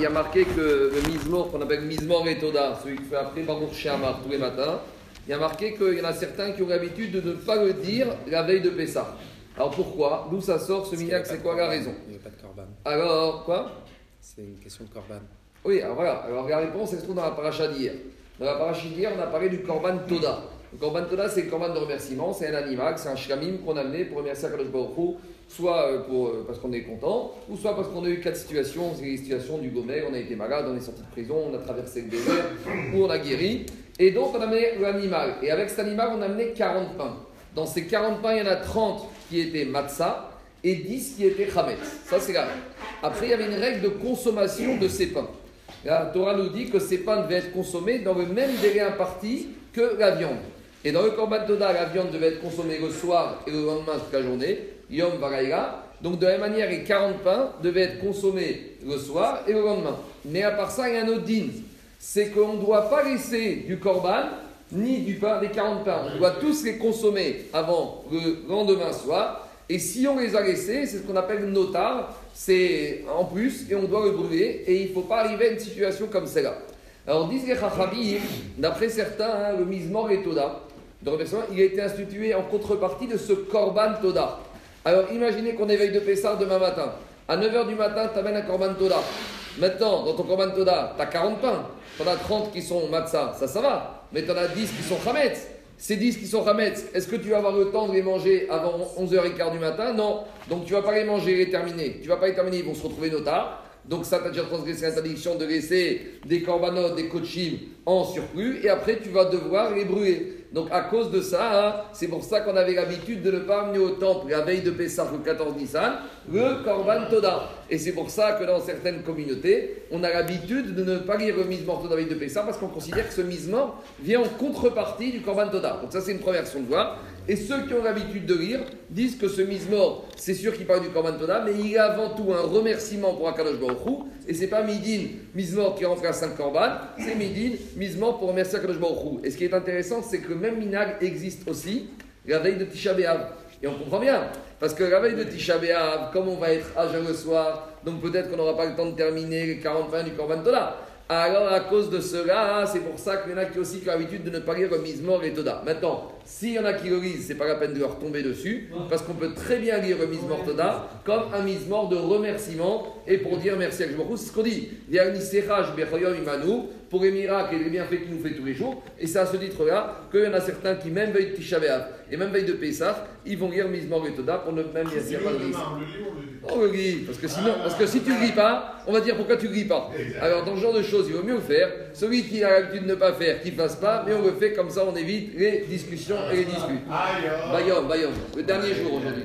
il y a marqué que le Mizmor, qu'on appelle Mizmor et Toda, celui qui fait après Baruch Sheamar tous les matins, il y a marqué qu'il y en a certains qui ont l'habitude de ne pas le dire la veille de Pessah. Alors pourquoi? D'où ça sort ce miracle C'est quoi la raison? Il n'y a pas de corban. Alors, quoi? C'est une question de corban. Oui, alors voilà. Alors la réponse, elle se trouve dans la paracha d'hier. Dans la paracha d'hier, on a parlé du Korban Toda. Le Korban Toda, c'est le Korban de remerciement. C'est un animal, c'est un shlamim qu'on a amené pour remercier Akadosh Baruch soit euh, euh, parce qu'on est content, ou soit parce qu'on a eu quatre situations. C'est les situations du Gomer, on a été malade, on est sorti de prison, on a traversé le désert, ou on a guéri. Et donc, on a amené l'animal. Et avec cet animal, on a amené 40 pains. Dans ces 40 pains, il y en a 30 qui étaient matzah et 10 qui étaient chametz. Ça, c'est règle. Après, il y avait une règle de consommation de ces pains. La Torah nous dit que ces pains devaient être consommés dans le même délai imparti que la viande. Et dans le Korban Toda, la viande devait être consommée le soir et le lendemain toute la journée, Yom Varaïla. Donc de la même manière, les 40 pains devaient être consommés le soir et le lendemain. Mais à part ça, il y a un autre din. C'est qu'on ne doit pas laisser du Korban ni du pain, des 40 pains. On doit tous les consommer avant le lendemain soir. Et si on les a laissés, c'est ce qu'on appelle notar, c'est en plus, et on doit le brûler, et il ne faut pas arriver à une situation comme celle-là. Alors, disent les Chachamim, d'après certains, hein, le mismor et Toda, de remerciement, il a été institué en contrepartie de ce Korban Toda. Alors, imaginez qu'on éveille de Pessar demain matin. À 9h du matin, tu amènes un Korban Toda. Maintenant, dans ton Korban Toda, tu as 40 pains. Tu en as 30 qui sont matzah, ça, ça va. Mais tu en as 10 qui sont chametz. Ces 10 qui sont chametz, est-ce que tu vas avoir le temps de les manger avant 11h15 du matin? Non. Donc tu vas pas les manger et les terminer. Tu vas pas les terminer, ils vont se retrouver notards. Donc ça, tu as déjà transgressé l'interdiction de laisser des corbanotes, des coachim en surplus. Et après, tu vas devoir les brûler. Donc à cause de ça, hein, c'est pour ça qu'on avait l'habitude de ne pas amener au temple la veille de Pessah le 14 Nissan, le Korban Toda. Et c'est pour ça que dans certaines communautés, on a l'habitude de ne pas lire le mise-mort la veille de Pessah parce qu'on considère que ce mise-mort vient en contrepartie du Korban Toda. Donc ça c'est une première façon de voir. Et ceux qui ont l'habitude de lire disent que ce mise-mort, c'est sûr qu'il parle du Korban Toda, mais il est avant tout un remerciement pour Akadosh Baruch. Et c'est pas Midin, mise-mort qui remplace un Korban, c'est Midin, mise-mort pour remercier Akadosh Baruch. Et ce qui est intéressant, c'est que même minag existe aussi la veille de Tisha B'Av. Et on comprend bien, parce que la veille de Tisha B'Av, comme on va être à jeun le soir, donc peut-être qu'on n'aura pas le temps de terminer les 40 pains du Korban Toda. Alors, à cause de cela, c'est pour ça qu'il y en a qui aussi l'habitude de ne pas lire le Mizmor et Toda. Maintenant, s'il y en a qui le lisent, c'est pas la peine de leur tomber dessus, parce qu'on peut très bien lire le Mizmor Toda comme un Mizmor de remerciement et pour dire merci à Dieu. C'est ce qu'on dit. Il y a un Imanu pour les miracles et les bienfaits qu'il nous fait tous les jours. Et c'est à ce titre-là qu'il y en a certains qui, même veille de Tisha B'Av et même veille de Pessah, ils vont lire Mizmor et Toda pour ne même y C'est pas on on le lit pas. On le lit, parce que sinon, parce que si tu ne lis pas, on va dire pourquoi tu ne lis pas. Alors dans ce genre de choses, il vaut mieux le faire. Celui qui a l'habitude de ne pas faire, qu'il ne fasse pas, mais on le fait comme ça, on évite les discussions et les disputes. Bayom, Bayom, le dernier jour aujourd'hui.